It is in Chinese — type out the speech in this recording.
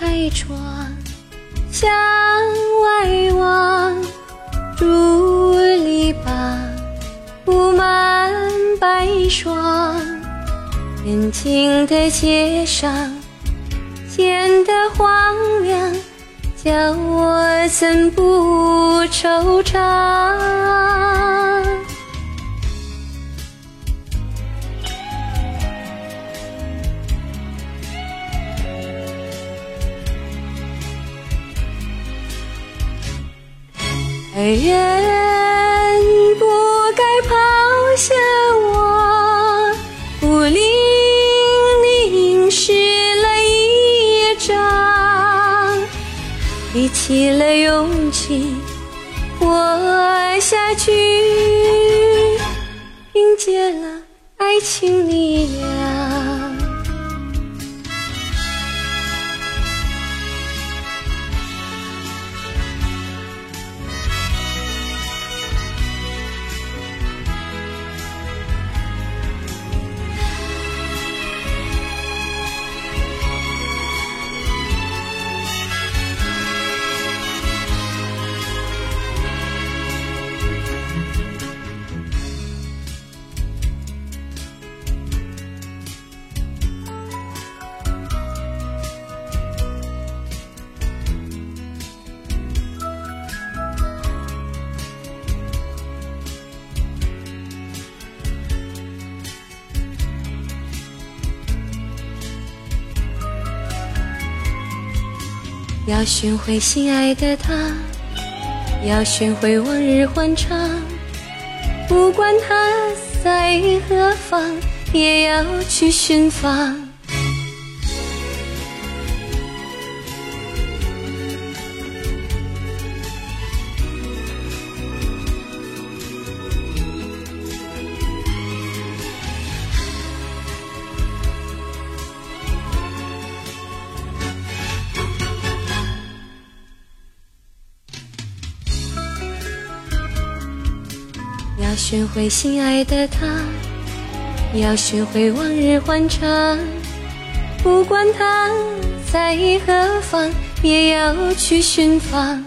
开窗，向外望，竹篱笆铺满白霜。人静的街上，显得荒凉，叫我怎不惆怅？人不该抛下我，不令淋湿了衣裳，提起了勇气活下去，凭借了爱情力量。要寻回心爱的他，要寻回往日欢畅。不管他在何方，也要去寻访。要学会心爱的他，要学会往日欢畅。不管他在何方，也要去寻访。